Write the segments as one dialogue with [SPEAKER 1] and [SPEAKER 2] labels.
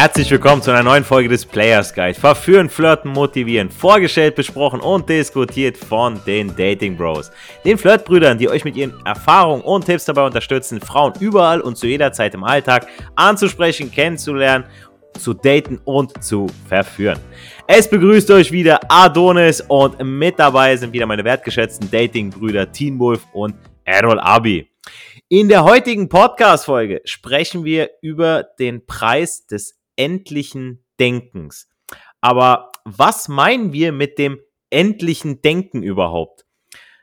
[SPEAKER 1] Herzlich willkommen zu einer neuen Folge des Players Guide. Verführen, flirten, motivieren, vorgestellt, besprochen und diskutiert von den Dating Bros. Den Flirtbrüdern, die euch mit ihren Erfahrungen und Tipps dabei unterstützen, Frauen überall und zu jeder Zeit im Alltag anzusprechen, kennenzulernen, zu daten und zu verführen. Es begrüßt euch wieder Adonis und mit dabei sind wieder meine wertgeschätzten Dating-Brüder Teen Wolf und Errol Abi. In der heutigen Podcast-Folge sprechen wir über den Preis des endlichen Denkens. Aber was meinen wir mit dem endlichen Denken überhaupt?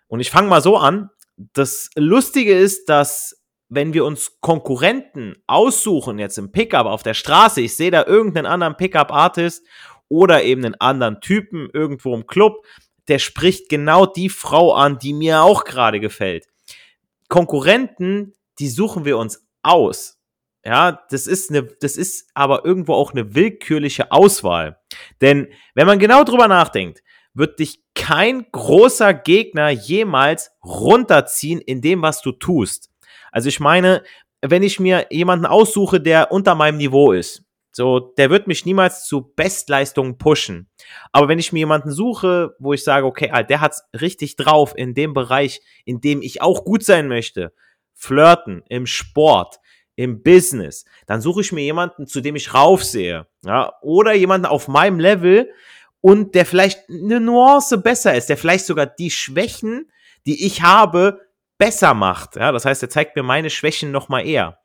[SPEAKER 1] Und ich fange mal so an. Das Lustige ist, dass wenn wir uns Konkurrenten aussuchen, jetzt im Pickup auf der Straße, ich sehe da irgendeinen anderen Pickup-Artist oder eben einen anderen Typen irgendwo im Club, der spricht genau die Frau an, die mir auch gerade gefällt. Konkurrenten, die suchen wir uns aus. Ja, das ist eine, das ist aber irgendwo auch eine willkürliche Auswahl. Denn wenn man genau drüber nachdenkt, wird dich kein großer Gegner jemals runterziehen in dem, was du tust. Also ich meine, wenn ich mir jemanden aussuche, der unter meinem Niveau ist, so, der wird mich niemals zu Bestleistungen pushen. Aber wenn ich mir jemanden suche, wo ich sage, okay, der hat's richtig drauf in dem Bereich, in dem ich auch gut sein möchte, flirten, im Sport, im Business, dann suche ich mir jemanden, zu dem ich raufsehe, ja, oder jemanden auf meinem Level und der vielleicht eine Nuance besser ist, der vielleicht sogar die Schwächen, die ich habe, besser macht. Ja, das heißt, er zeigt mir meine Schwächen noch mal eher.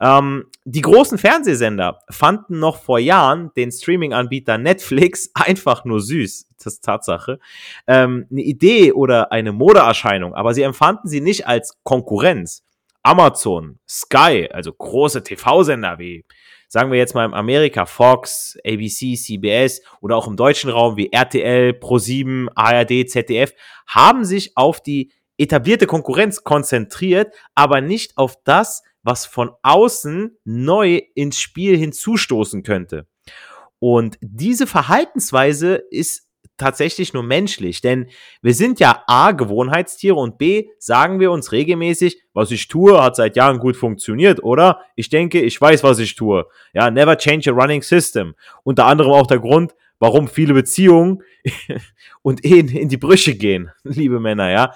[SPEAKER 1] Ähm, die großen Fernsehsender fanden noch vor Jahren den Streaming-Anbieter Netflix einfach nur süß. Das ist Tatsache. Ähm, eine Idee oder eine Modeerscheinung, aber sie empfanden sie nicht als Konkurrenz. Amazon, Sky, also große TV-Sender wie, sagen wir jetzt mal in Amerika, Fox, ABC, CBS oder auch im deutschen Raum wie RTL, Pro7, ARD, ZDF, haben sich auf die etablierte Konkurrenz konzentriert, aber nicht auf das, was von außen neu ins Spiel hinzustoßen könnte. Und diese Verhaltensweise ist tatsächlich nur menschlich, denn wir sind ja A, Gewohnheitstiere und B, sagen wir uns regelmäßig, was ich tue, hat seit Jahren gut funktioniert, oder? Ich denke, ich weiß, was ich tue. Ja, never change a running system. Unter anderem auch der Grund, warum viele Beziehungen und Ehen in die Brüche gehen, liebe Männer, ja.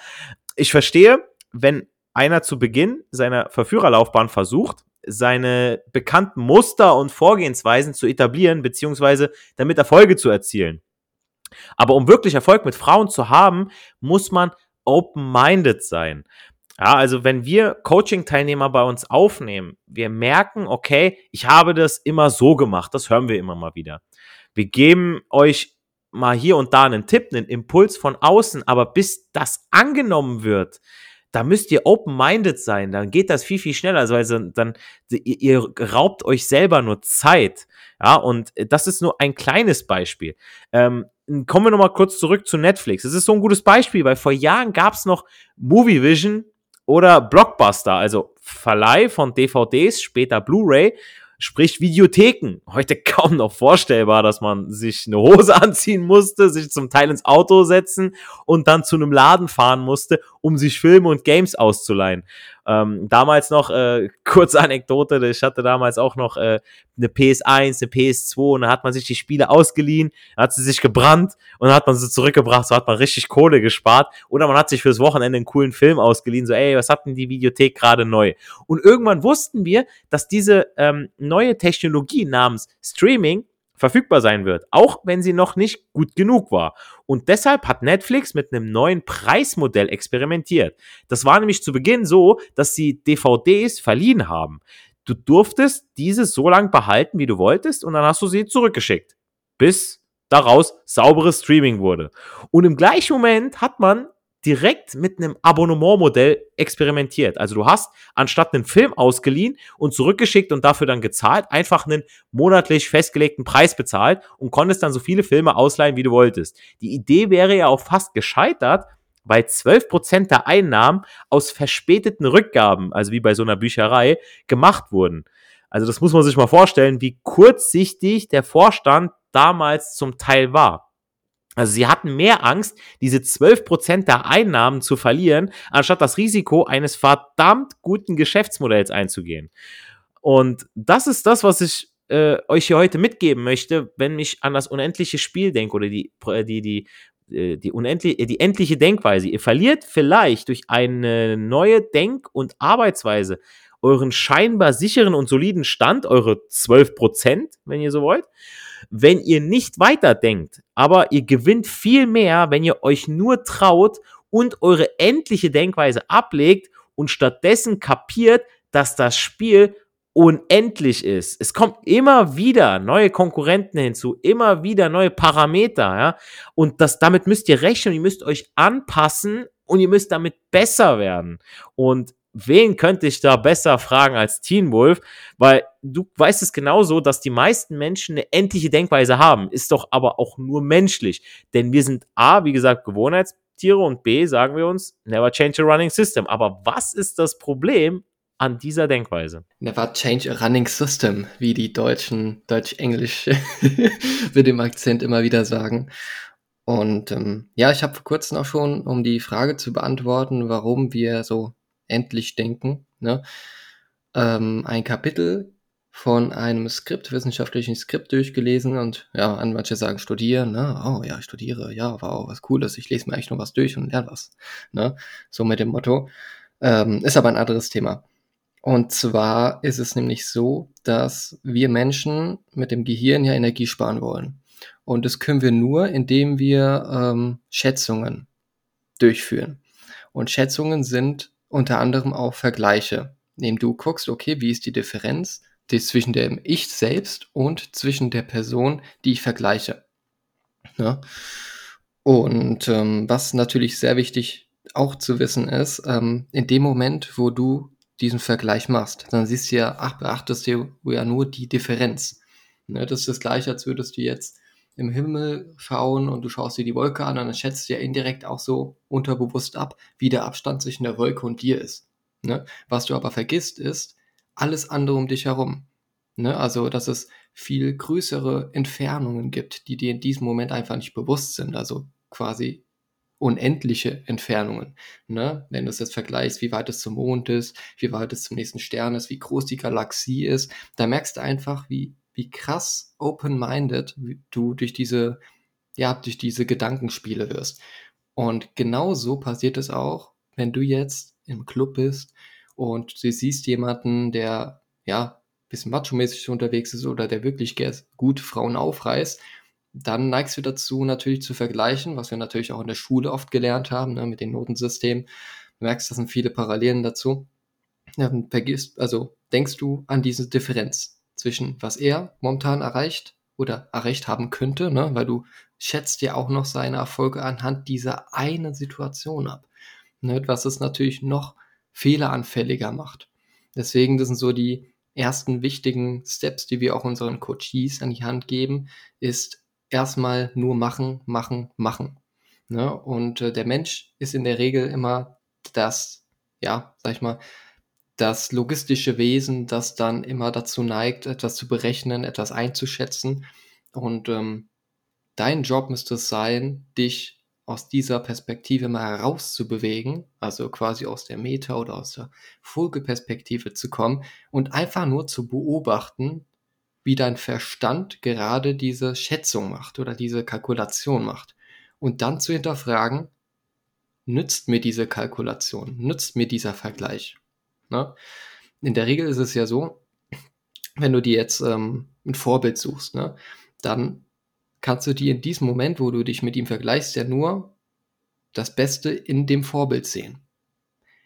[SPEAKER 1] Ich verstehe, wenn einer zu Beginn seiner Verführerlaufbahn versucht, seine bekannten Muster und Vorgehensweisen zu etablieren, beziehungsweise damit Erfolge zu erzielen. Aber um wirklich Erfolg mit Frauen zu haben, muss man open-minded sein. Ja, also wenn wir Coaching-Teilnehmer bei uns aufnehmen, wir merken, okay, ich habe das immer so gemacht, das hören wir immer mal wieder. Wir geben euch mal hier und da einen Tipp, einen Impuls von außen, aber bis das angenommen wird, da müsst ihr open-minded sein, dann geht das viel, viel schneller, also, also dann, ihr, ihr raubt euch selber nur Zeit. Ja, und das ist nur ein kleines Beispiel. Ähm, kommen wir nochmal kurz zurück zu Netflix. Das ist so ein gutes Beispiel, weil vor Jahren gab es noch Movie Vision oder Blockbuster, also Verleih von DVDs, später Blu-ray sprich Videotheken. Heute kaum noch vorstellbar, dass man sich eine Hose anziehen musste, sich zum Teil ins Auto setzen und dann zu einem Laden fahren musste, um sich Filme und Games auszuleihen. Ähm, damals noch, äh, kurze Anekdote, ich hatte damals auch noch äh, eine PS1, eine PS2 und da hat man sich die Spiele ausgeliehen, hat sie sich gebrannt und dann hat man sie zurückgebracht, so hat man richtig Kohle gespart oder man hat sich fürs Wochenende einen coolen Film ausgeliehen, so ey, was hat denn die Videothek gerade neu? Und irgendwann wussten wir, dass diese ähm, neue Technologie namens Streaming verfügbar sein wird, auch wenn sie noch nicht gut genug war. Und deshalb hat Netflix mit einem neuen Preismodell experimentiert. Das war nämlich zu Beginn so, dass sie DVDs verliehen haben. Du durftest diese so lange behalten, wie du wolltest, und dann hast du sie zurückgeschickt, bis daraus sauberes Streaming wurde. Und im gleichen Moment hat man direkt mit einem Abonnementmodell experimentiert. Also du hast anstatt einen Film ausgeliehen und zurückgeschickt und dafür dann gezahlt, einfach einen monatlich festgelegten Preis bezahlt und konntest dann so viele Filme ausleihen, wie du wolltest. Die Idee wäre ja auch fast gescheitert, weil 12% der Einnahmen aus verspäteten Rückgaben, also wie bei so einer Bücherei, gemacht wurden. Also das muss man sich mal vorstellen, wie kurzsichtig der Vorstand damals zum Teil war. Also sie hatten mehr Angst, diese 12% der Einnahmen zu verlieren, anstatt das Risiko eines verdammt guten Geschäftsmodells einzugehen. Und das ist das, was ich äh, euch hier heute mitgeben möchte, wenn ich an das unendliche Spiel denke oder die, äh, die, die, äh, die, unendliche, die endliche Denkweise. Ihr verliert vielleicht durch eine neue Denk- und Arbeitsweise euren scheinbar sicheren und soliden Stand, eure 12%, wenn ihr so wollt, wenn ihr nicht weiterdenkt. Aber ihr gewinnt viel mehr, wenn ihr euch nur traut und eure endliche Denkweise ablegt und stattdessen kapiert, dass das Spiel unendlich ist. Es kommt immer wieder neue Konkurrenten hinzu, immer wieder neue Parameter, ja. Und das, damit müsst ihr rechnen, ihr müsst euch anpassen und ihr müsst damit besser werden. Und wen könnte ich da besser fragen als Teen Wolf? Weil du weißt es genauso, dass die meisten Menschen eine endliche Denkweise haben. Ist doch aber auch nur menschlich. Denn wir sind A, wie gesagt, Gewohnheitstiere und B, sagen wir uns, never change a running system. Aber was ist das Problem an dieser Denkweise.
[SPEAKER 2] Never change a running system, wie die Deutschen Deutsch-Englisch mit dem Akzent immer wieder sagen. Und ähm, ja, ich habe vor kurzem auch schon, um die Frage zu beantworten, warum wir so endlich denken, ne, ähm, ein Kapitel von einem Skript, wissenschaftlichen Skript durchgelesen und ja, an manche sagen studieren, ne? Oh ja, ich studiere, ja, wow, was cooles, ich lese mir eigentlich nur was durch und lerne was, ne? So mit dem Motto. Ähm, ist aber ein anderes Thema. Und zwar ist es nämlich so, dass wir Menschen mit dem Gehirn ja Energie sparen wollen. Und das können wir nur, indem wir ähm, Schätzungen durchführen. Und Schätzungen sind unter anderem auch Vergleiche, indem du guckst, okay, wie ist die Differenz die zwischen dem Ich selbst und zwischen der Person, die ich vergleiche. Ja? Und ähm, was natürlich sehr wichtig auch zu wissen ist, ähm, in dem Moment, wo du diesen Vergleich machst, dann siehst du ja, ach, beachtest du ja nur die Differenz. Ne, das ist das gleiche, als würdest du jetzt im Himmel schauen und du schaust dir die Wolke an und dann schätzt du ja indirekt auch so unterbewusst ab, wie der Abstand zwischen der Wolke und dir ist. Ne? Was du aber vergisst, ist alles andere um dich herum. Ne? Also, dass es viel größere Entfernungen gibt, die dir in diesem Moment einfach nicht bewusst sind. Also quasi unendliche Entfernungen. Ne? Wenn du es jetzt vergleichst, wie weit es zum Mond ist, wie weit es zum nächsten Stern ist, wie groß die Galaxie ist, da merkst du einfach, wie, wie krass open-minded du durch diese, ja, durch diese Gedankenspiele wirst. Und genau so passiert es auch, wenn du jetzt im Club bist und du siehst jemanden, der, ja, bisschen macho-mäßig unterwegs ist oder der wirklich gut Frauen aufreißt dann neigst du dazu, natürlich zu vergleichen, was wir natürlich auch in der Schule oft gelernt haben, ne, mit dem Notensystem. Du merkst, da sind viele Parallelen dazu. Ja, vergisst, also denkst du an diese Differenz zwischen was er momentan erreicht oder erreicht haben könnte, ne, weil du schätzt ja auch noch seine Erfolge anhand dieser einen Situation ab. Ne, was es natürlich noch fehleranfälliger macht. Deswegen, das sind so die ersten wichtigen Steps, die wir auch unseren Coaches an die Hand geben, ist erstmal nur machen, machen, machen. Ne? Und äh, der Mensch ist in der Regel immer das, ja, sag ich mal, das logistische Wesen, das dann immer dazu neigt, etwas zu berechnen, etwas einzuschätzen. Und ähm, dein Job müsste es sein, dich aus dieser Perspektive mal herauszubewegen, also quasi aus der Meta- oder aus der Folgeperspektive zu kommen und einfach nur zu beobachten, wie dein Verstand gerade diese Schätzung macht oder diese Kalkulation macht. Und dann zu hinterfragen, nützt mir diese Kalkulation, nützt mir dieser Vergleich. Ne? In der Regel ist es ja so, wenn du dir jetzt ähm, ein Vorbild suchst, ne, dann kannst du dir in diesem Moment, wo du dich mit ihm vergleichst, ja nur das Beste in dem Vorbild sehen.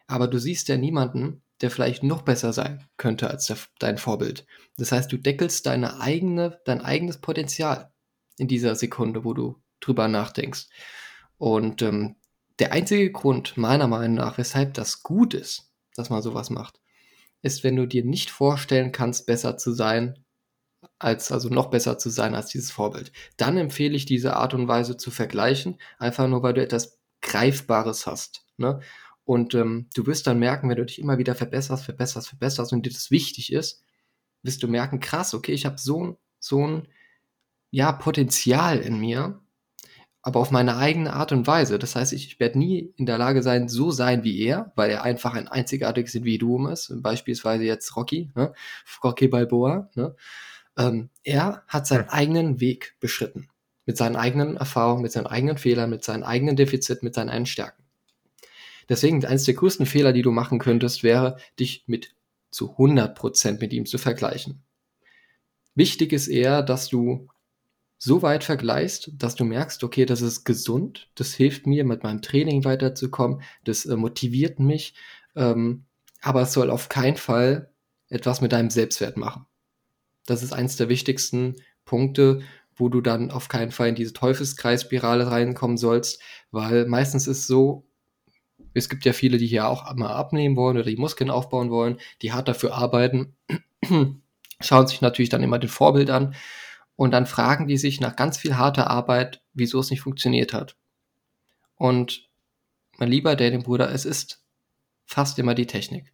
[SPEAKER 2] Aber du siehst ja niemanden, der vielleicht noch besser sein könnte als der, dein Vorbild. Das heißt, du deckelst deine eigene, dein eigenes Potenzial in dieser Sekunde, wo du drüber nachdenkst. Und ähm, der einzige Grund, meiner Meinung nach, weshalb das gut ist, dass man sowas macht, ist, wenn du dir nicht vorstellen kannst, besser zu sein, als, also noch besser zu sein als dieses Vorbild. Dann empfehle ich diese Art und Weise zu vergleichen, einfach nur weil du etwas Greifbares hast. Ne? Und ähm, du wirst dann merken, wenn du dich immer wieder verbesserst, verbesserst, verbesserst und dir das wichtig ist, wirst du merken, krass, okay, ich habe so, so ein ja, Potenzial in mir, aber auf meine eigene Art und Weise. Das heißt, ich, ich werde nie in der Lage sein, so sein wie er, weil er einfach ein einzigartiges Individuum ist. Beispielsweise jetzt Rocky, ne? Rocky Balboa. Ne? Ähm, er hat seinen eigenen Weg beschritten. Mit seinen eigenen Erfahrungen, mit seinen eigenen Fehlern, mit seinen eigenen Defiziten, mit seinen eigenen Stärken. Deswegen, eines der größten Fehler, die du machen könntest, wäre, dich mit zu 100% mit ihm zu vergleichen. Wichtig ist eher, dass du so weit vergleichst, dass du merkst, okay, das ist gesund, das hilft mir, mit meinem Training weiterzukommen, das äh, motiviert mich, ähm, aber es soll auf keinen Fall etwas mit deinem Selbstwert machen. Das ist eins der wichtigsten Punkte, wo du dann auf keinen Fall in diese Teufelskreisspirale reinkommen sollst, weil meistens ist so, es gibt ja viele, die hier auch mal abnehmen wollen oder die Muskeln aufbauen wollen, die hart dafür arbeiten, schauen sich natürlich dann immer den Vorbild an und dann fragen die sich nach ganz viel harter Arbeit, wieso es nicht funktioniert hat. Und mein lieber Dating-Bruder, es ist fast immer die Technik.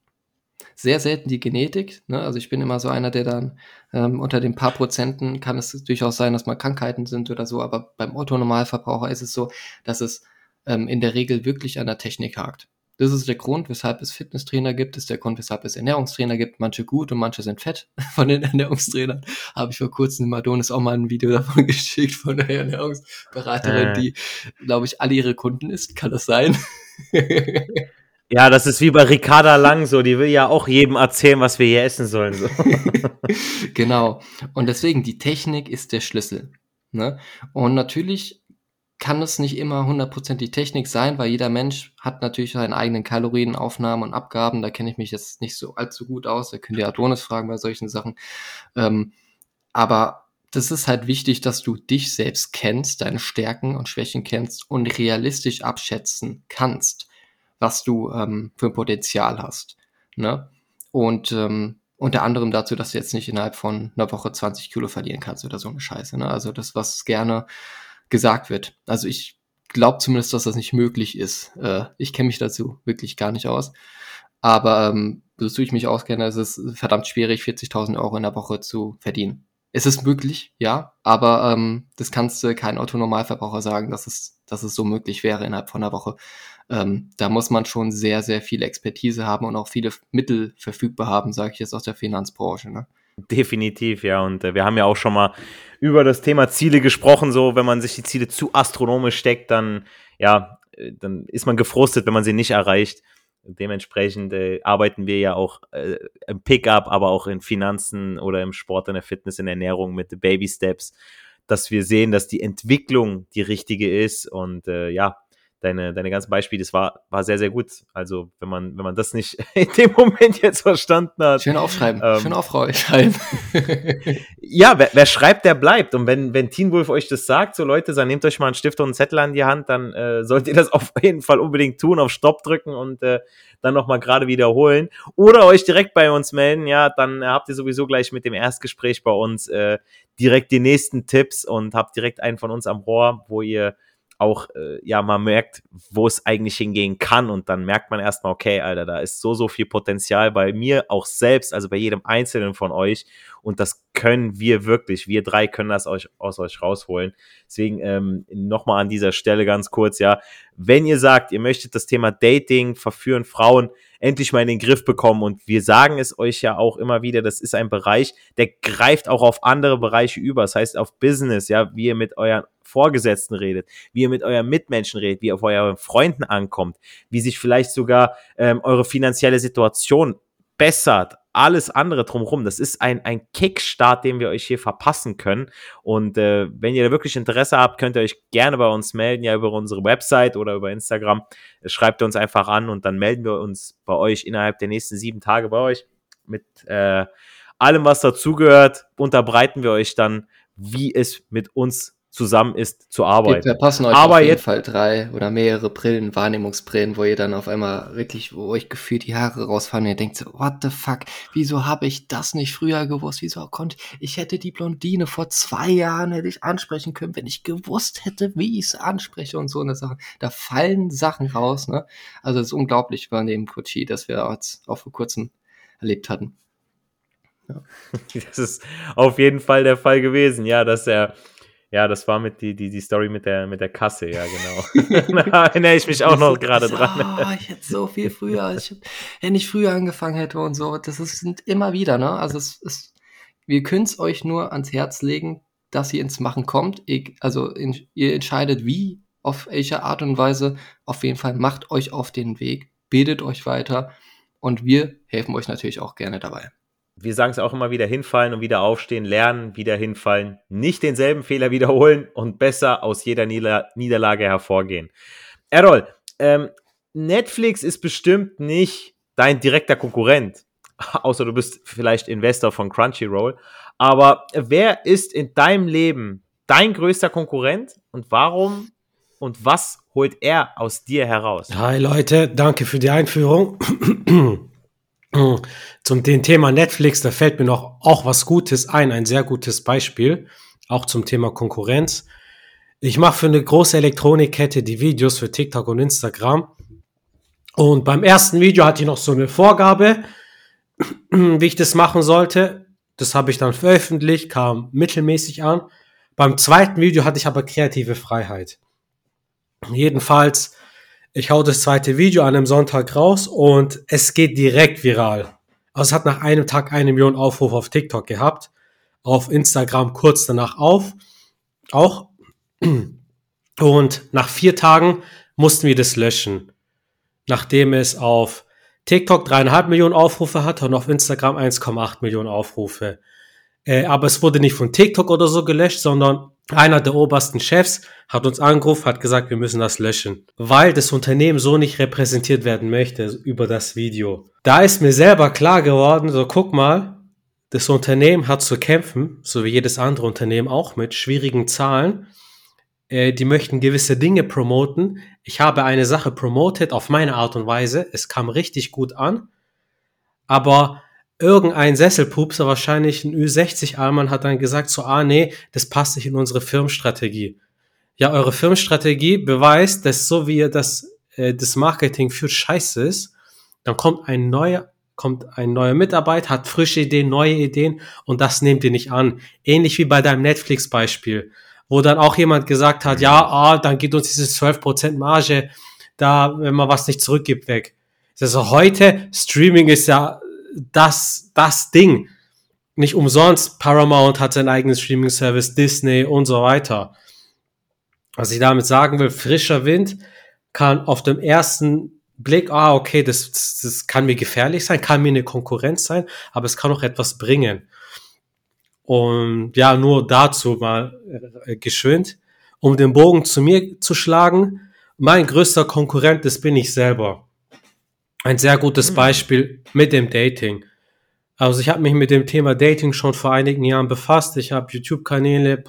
[SPEAKER 2] Sehr selten die Genetik. Ne? Also ich bin immer so einer, der dann ähm, unter den paar Prozenten kann es durchaus sein, dass mal Krankheiten sind oder so, aber beim Otto-Normalverbraucher ist es so, dass es ähm, in der Regel wirklich an der Technik hakt. Das ist der Grund, weshalb es Fitnesstrainer gibt, das ist der Grund, weshalb es Ernährungstrainer gibt. Manche gut und manche sind fett von den Ernährungstrainern. Habe ich vor kurzem in Adonis auch mal ein Video davon geschickt von der Ernährungsberaterin, äh. die, glaube ich, alle ihre Kunden ist. Kann das sein?
[SPEAKER 1] Ja, das ist wie bei Ricarda Lang so, die will ja auch jedem erzählen, was wir hier essen sollen. So.
[SPEAKER 2] genau. Und deswegen, die Technik ist der Schlüssel. Ne? Und natürlich kann es nicht immer hundertprozentig Technik sein, weil jeder Mensch hat natürlich seine eigenen Kalorienaufnahmen und Abgaben. Da kenne ich mich jetzt nicht so allzu gut aus. Da könnt ihr Adonis fragen bei solchen Sachen. Ähm, aber das ist halt wichtig, dass du dich selbst kennst, deine Stärken und Schwächen kennst und realistisch abschätzen kannst was du ähm, für ein Potenzial hast. Ne? Und ähm, unter anderem dazu, dass du jetzt nicht innerhalb von einer Woche 20 Kilo verlieren kannst oder so eine Scheiße. Ne? Also das, was gerne gesagt wird. Also ich glaube zumindest, dass das nicht möglich ist. Äh, ich kenne mich dazu wirklich gar nicht aus. Aber ähm, wozu ich mich auskenne, ist es verdammt schwierig, 40.000 Euro in der Woche zu verdienen. Es ist möglich, ja, aber ähm, das kannst du kein Autonormalverbraucher sagen, dass es, dass es so möglich wäre innerhalb von einer Woche ähm, da muss man schon sehr, sehr viel Expertise haben und auch viele Mittel verfügbar haben, sage ich jetzt aus der Finanzbranche. Ne?
[SPEAKER 1] Definitiv, ja. Und äh, wir haben ja auch schon mal über das Thema Ziele gesprochen. So, wenn man sich die Ziele zu astronomisch steckt, dann, ja, äh, dann ist man gefrustet, wenn man sie nicht erreicht. Dementsprechend äh, arbeiten wir ja auch äh, im Pickup, aber auch in Finanzen oder im Sport, in der Fitness, in der Ernährung mit Baby Steps, dass wir sehen, dass die Entwicklung die richtige ist. Und äh, ja, deine, deine ganzen Beispiele, das war, war sehr, sehr gut. Also, wenn man, wenn man das nicht in dem Moment jetzt verstanden hat.
[SPEAKER 2] Schön aufschreiben, ähm, schön aufschreiben.
[SPEAKER 1] ja, wer, wer, schreibt, der bleibt. Und wenn, wenn Teen Wolf euch das sagt, so Leute, dann nehmt euch mal einen Stift und einen Zettel an die Hand, dann äh, sollt ihr das auf jeden Fall unbedingt tun, auf Stopp drücken und äh, dann nochmal gerade wiederholen. Oder euch direkt bei uns melden, ja, dann habt ihr sowieso gleich mit dem Erstgespräch bei uns äh, direkt die nächsten Tipps und habt direkt einen von uns am Rohr, wo ihr auch, äh, ja, man merkt, wo es eigentlich hingehen kann und dann merkt man erstmal, okay, Alter, da ist so, so viel Potenzial bei mir auch selbst, also bei jedem Einzelnen von euch und das können wir wirklich, wir drei können das euch, aus euch rausholen. Deswegen ähm, nochmal an dieser Stelle ganz kurz, ja, wenn ihr sagt, ihr möchtet das Thema Dating, Verführen Frauen endlich mal in den Griff bekommen. Und wir sagen es euch ja auch immer wieder, das ist ein Bereich, der greift auch auf andere Bereiche über, das heißt auf Business, ja, wie ihr mit euren Vorgesetzten redet, wie ihr mit euren Mitmenschen redet, wie ihr auf euren Freunden ankommt, wie sich vielleicht sogar ähm, eure finanzielle Situation bessert, alles andere drumherum. Das ist ein, ein Kickstart, den wir euch hier verpassen können. Und äh, wenn ihr da wirklich Interesse habt, könnt ihr euch gerne bei uns melden, ja, über unsere Website oder über Instagram. Schreibt uns einfach an und dann melden wir uns bei euch innerhalb der nächsten sieben Tage bei euch mit äh, allem, was dazugehört. Unterbreiten wir euch dann, wie es mit uns zusammen ist zu arbeiten.
[SPEAKER 2] Wir passen euch Aber auf jeden Fall drei oder mehrere Brillen, Wahrnehmungsbrillen, wo ihr dann auf einmal wirklich, wo euch gefühlt die Haare rausfallen und ihr denkt so, what the fuck, wieso habe ich das nicht früher gewusst? Wieso konnte ich hätte die Blondine vor zwei Jahren hätte ich ansprechen können, wenn ich gewusst hätte, wie ich es anspreche und so eine Sache. Da fallen Sachen raus, ne? Also es ist unglaublich bei dem Kochi, dass wir jetzt auch vor kurzem erlebt hatten.
[SPEAKER 1] Ja. Das ist auf jeden Fall der Fall gewesen, ja, dass er ja, das war mit die, die, die Story mit der, mit der Kasse, ja, genau. da erinnere ich mich auch noch gerade dran.
[SPEAKER 2] Oh, ich hätte so viel früher, ich, wenn ich früher angefangen hätte und so, das ist, sind immer wieder, ne? Also es ist, wir können es euch nur ans Herz legen, dass ihr ins Machen kommt. Also in, ihr entscheidet wie, auf welche Art und Weise. Auf jeden Fall macht euch auf den Weg, bildet euch weiter und wir helfen euch natürlich auch gerne dabei.
[SPEAKER 1] Wir sagen es auch immer wieder hinfallen und wieder aufstehen, lernen, wieder hinfallen, nicht denselben Fehler wiederholen und besser aus jeder Nieder Niederlage hervorgehen. Errol, ähm, Netflix ist bestimmt nicht dein direkter Konkurrent, außer du bist vielleicht Investor von Crunchyroll. Aber wer ist in deinem Leben dein größter Konkurrent und warum und was holt er aus dir heraus?
[SPEAKER 3] Hi Leute, danke für die Einführung. Zum dem Thema Netflix, da fällt mir noch auch was Gutes ein, ein sehr gutes Beispiel, auch zum Thema Konkurrenz. Ich mache für eine große Elektronikkette die Videos für TikTok und Instagram. Und beim ersten Video hatte ich noch so eine Vorgabe, wie ich das machen sollte. Das habe ich dann veröffentlicht, kam mittelmäßig an. Beim zweiten Video hatte ich aber kreative Freiheit. Jedenfalls, ich hau das zweite Video an einem Sonntag raus und es geht direkt viral. Also es hat nach einem Tag eine Million Aufrufe auf TikTok gehabt, auf Instagram kurz danach auf, auch. Und nach vier Tagen mussten wir das löschen, nachdem es auf TikTok dreieinhalb Millionen Aufrufe hatte und auf Instagram 1,8 Millionen Aufrufe. Äh, aber es wurde nicht von TikTok oder so gelöscht, sondern einer der obersten Chefs hat uns angerufen, hat gesagt, wir müssen das löschen, weil das Unternehmen so nicht repräsentiert werden möchte über das Video. Da ist mir selber klar geworden, so guck mal, das Unternehmen hat zu kämpfen, so wie jedes andere Unternehmen auch mit schwierigen Zahlen. Äh, die möchten gewisse Dinge promoten. Ich habe eine Sache promotet auf meine Art und Weise. Es kam richtig gut an. Aber irgendein Sesselpupser, wahrscheinlich ein Ü60-Almann, hat dann gesagt so, ah nee, das passt nicht in unsere Firmenstrategie. Ja, eure Firmenstrategie beweist, dass so wie ihr das, äh, das Marketing führt, scheiße ist. Dann kommt ein neuer, kommt ein neuer Mitarbeiter, hat frische Ideen, neue Ideen und das nehmt ihr nicht an. Ähnlich wie bei deinem Netflix-Beispiel, wo dann auch jemand gesagt hat, ja, ah, dann geht uns diese 12% Marge da, wenn man was nicht zurückgibt, weg. Also heute, Streaming ist ja das, das Ding. Nicht umsonst, Paramount hat sein eigenes Streaming-Service, Disney und so weiter. Was ich damit sagen will, frischer Wind kann auf dem ersten Blick, ah, okay, das, das kann mir gefährlich sein, kann mir eine Konkurrenz sein, aber es kann auch etwas bringen. Und ja, nur dazu mal äh, geschwind, um den Bogen zu mir zu schlagen. Mein größter Konkurrent, das bin ich selber ein sehr gutes hm. Beispiel mit dem Dating. Also ich habe mich mit dem Thema Dating schon vor einigen Jahren befasst. Ich habe YouTube-Kanäle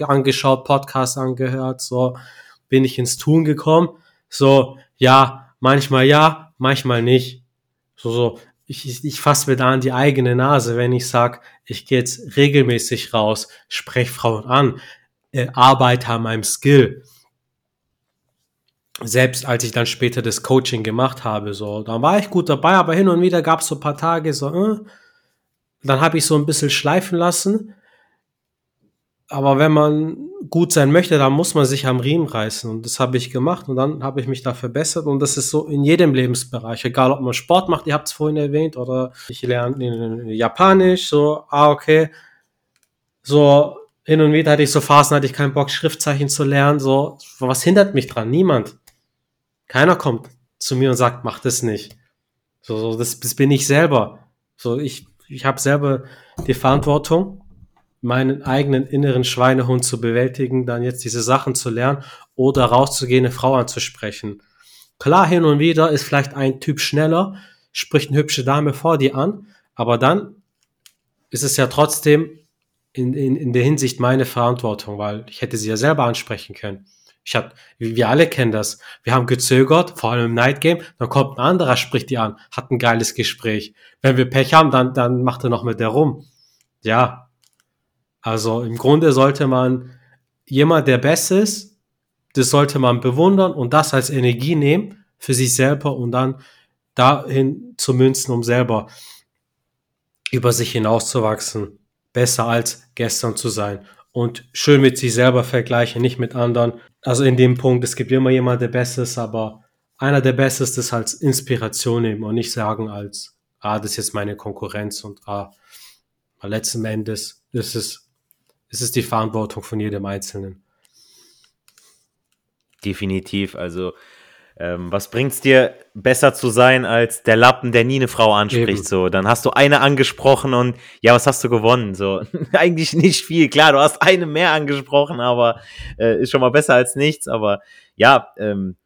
[SPEAKER 3] angeschaut, Podcasts angehört, so bin ich ins Tun gekommen. So, ja, manchmal ja, manchmal nicht. So, so, ich, ich, ich fasse mir da an die eigene Nase, wenn ich sag, ich gehe jetzt regelmäßig raus, spreche Frauen an, äh, arbeite an meinem Skill selbst als ich dann später das Coaching gemacht habe, so, da war ich gut dabei, aber hin und wieder gab es so ein paar Tage, so, äh, dann habe ich so ein bisschen schleifen lassen. Aber wenn man gut sein möchte, dann muss man sich am Riemen reißen. Und das habe ich gemacht und dann habe ich mich da verbessert. Und das ist so in jedem Lebensbereich, egal ob man Sport macht, ihr habt es vorhin erwähnt, oder ich lerne Japanisch, so, ah, okay. So, hin und wieder hatte ich so Phasen, hatte ich keinen Bock, Schriftzeichen zu lernen. So, was hindert mich dran? Niemand. Keiner kommt zu mir und sagt, mach das nicht. So, so das, das bin ich selber. So, ich, ich habe selber die Verantwortung, meinen eigenen inneren Schweinehund zu bewältigen, dann jetzt diese Sachen zu lernen oder rauszugehen, eine Frau anzusprechen. Klar, hin und wieder ist vielleicht ein Typ schneller, spricht eine hübsche Dame vor dir an, aber dann ist es ja trotzdem in, in, in der Hinsicht meine Verantwortung, weil ich hätte sie ja selber ansprechen können. Ich hab, wir alle kennen das. Wir haben gezögert, vor allem im Night Game, dann kommt ein anderer, spricht die an, hat ein geiles Gespräch. Wenn wir Pech haben, dann, dann macht er noch mit der rum. Ja. Also im Grunde sollte man jemand, der besser ist, das sollte man bewundern und das als Energie nehmen für sich selber und dann dahin zu münzen, um selber über sich hinauszuwachsen, besser als gestern zu sein und schön mit sich selber vergleichen, nicht mit anderen. Also in dem Punkt, es gibt immer jemand, der besser ist, aber einer der Besten ist das als Inspiration nehmen und nicht sagen als, ah, das ist jetzt meine Konkurrenz und ah, letzten Endes ist es, ist es die Verantwortung von jedem Einzelnen.
[SPEAKER 1] Definitiv. Also, ähm, was bringt's dir, besser zu sein als der Lappen, der nie eine Frau anspricht? Eben. So, dann hast du eine angesprochen und ja, was hast du gewonnen? So, eigentlich nicht viel. Klar, du hast eine mehr angesprochen, aber äh, ist schon mal besser als nichts. Aber ja, ähm,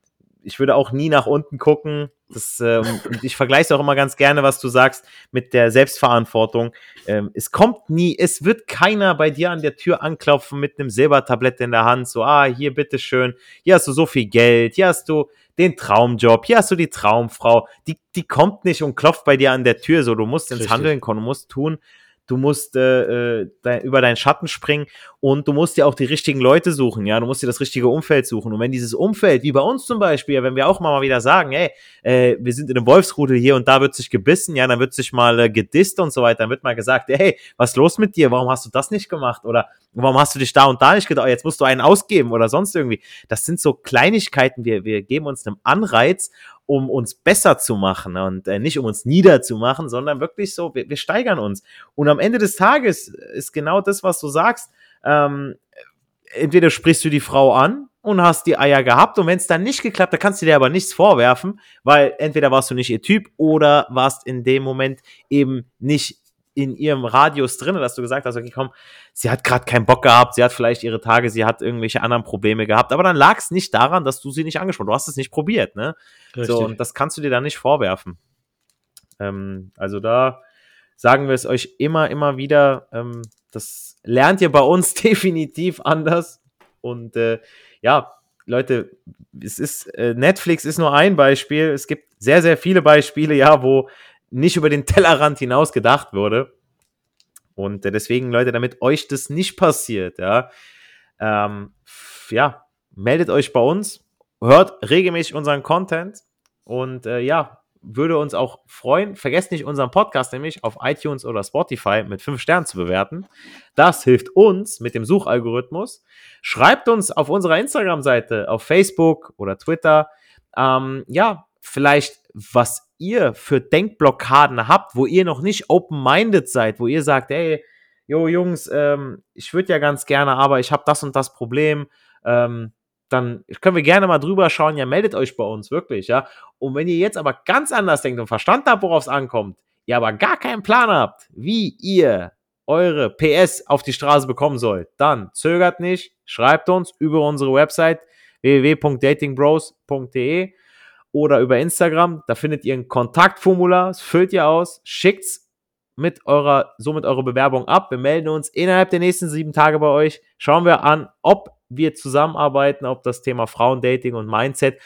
[SPEAKER 1] ich würde auch nie nach unten gucken. Das, ähm, ich vergleiche auch immer ganz gerne, was du sagst, mit der Selbstverantwortung. Ähm, es kommt nie, es wird keiner bei dir an der Tür anklopfen mit einem Silbertablett in der Hand, so, ah, hier, bitteschön, hier hast du so viel Geld, hier hast du den Traumjob, hier hast du die Traumfrau. Die, die kommt nicht und klopft bei dir an der Tür, so, du musst ins Richtig. Handeln kommen, du musst tun, du musst äh, äh, de über deinen Schatten springen und du musst dir auch die richtigen Leute suchen, ja, du musst dir das richtige Umfeld suchen. Und wenn dieses Umfeld, wie bei uns zum Beispiel, wenn wir auch mal wieder sagen, ey, äh, wir sind in einem Wolfsrudel hier und da wird sich gebissen, ja, dann wird sich mal äh, gedisst und so weiter, dann wird mal gesagt, hey, was los mit dir? Warum hast du das nicht gemacht? Oder warum hast du dich da und da nicht gedacht? Jetzt musst du einen ausgeben oder sonst irgendwie. Das sind so Kleinigkeiten, wir, wir geben uns einem Anreiz um uns besser zu machen und äh, nicht um uns niederzumachen, sondern wirklich so, wir, wir, steigern uns. Und am Ende des Tages ist genau das, was du sagst. Ähm, entweder sprichst du die Frau an und hast die Eier gehabt und wenn es dann nicht geklappt hat, kannst du dir aber nichts vorwerfen, weil entweder warst du nicht ihr Typ oder warst in dem Moment eben nicht in ihrem Radius drin, dass du gesagt hast, okay, komm, sie hat gerade keinen Bock gehabt, sie hat vielleicht ihre Tage, sie hat irgendwelche anderen Probleme gehabt, aber dann lag es nicht daran, dass du sie nicht angesprochen, du hast es nicht probiert, ne? Richtig. So, und das kannst du dir dann nicht vorwerfen. Ähm, also da sagen wir es euch immer, immer wieder, ähm, das lernt ihr bei uns definitiv anders und äh, ja, Leute, es ist, äh, Netflix ist nur ein Beispiel. Es gibt sehr, sehr viele Beispiele, ja, wo nicht über den Tellerrand hinaus gedacht wurde. Und äh, deswegen, Leute, damit euch das nicht passiert, ja, ähm, ja, meldet euch bei uns, hört regelmäßig unseren Content und äh, ja, würde uns auch freuen. Vergesst nicht, unseren Podcast nämlich auf iTunes oder Spotify mit 5 Sternen zu bewerten. Das hilft uns mit dem Suchalgorithmus. Schreibt uns auf unserer Instagram-Seite, auf Facebook oder Twitter, ähm, ja, vielleicht, was ihr für Denkblockaden habt, wo ihr noch nicht open-minded seid, wo ihr sagt, ey, jo Jungs, ähm, ich würde ja ganz gerne, aber ich habe das und das Problem, ähm, dann können wir gerne mal drüber schauen, ja, meldet euch bei uns, wirklich, ja. Und wenn ihr jetzt aber ganz anders denkt und verstanden habt, worauf es ankommt, ihr aber gar keinen Plan habt, wie ihr eure PS auf die Straße bekommen sollt, dann zögert nicht, schreibt uns über unsere Website www.datingbros.de oder über Instagram. Da findet ihr ein Kontaktformular, füllt ihr aus, schickt's mit eurer, somit eure Bewerbung ab. Wir melden uns innerhalb der nächsten sieben Tage bei euch. Schauen wir an, ob wir zusammenarbeiten, ob das Thema Frauendating und Mindset,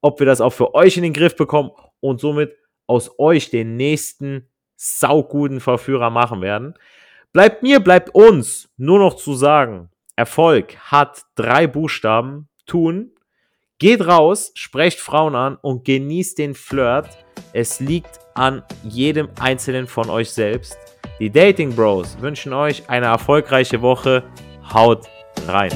[SPEAKER 1] ob wir das auch für euch in den Griff bekommen und somit aus euch den nächsten sauguten Verführer machen werden. Bleibt mir, bleibt uns nur noch zu sagen, Erfolg hat drei Buchstaben, tun, Geht raus, sprecht Frauen an und genießt den Flirt. Es liegt an jedem einzelnen von euch selbst. Die Dating Bros wünschen euch eine erfolgreiche Woche. Haut rein.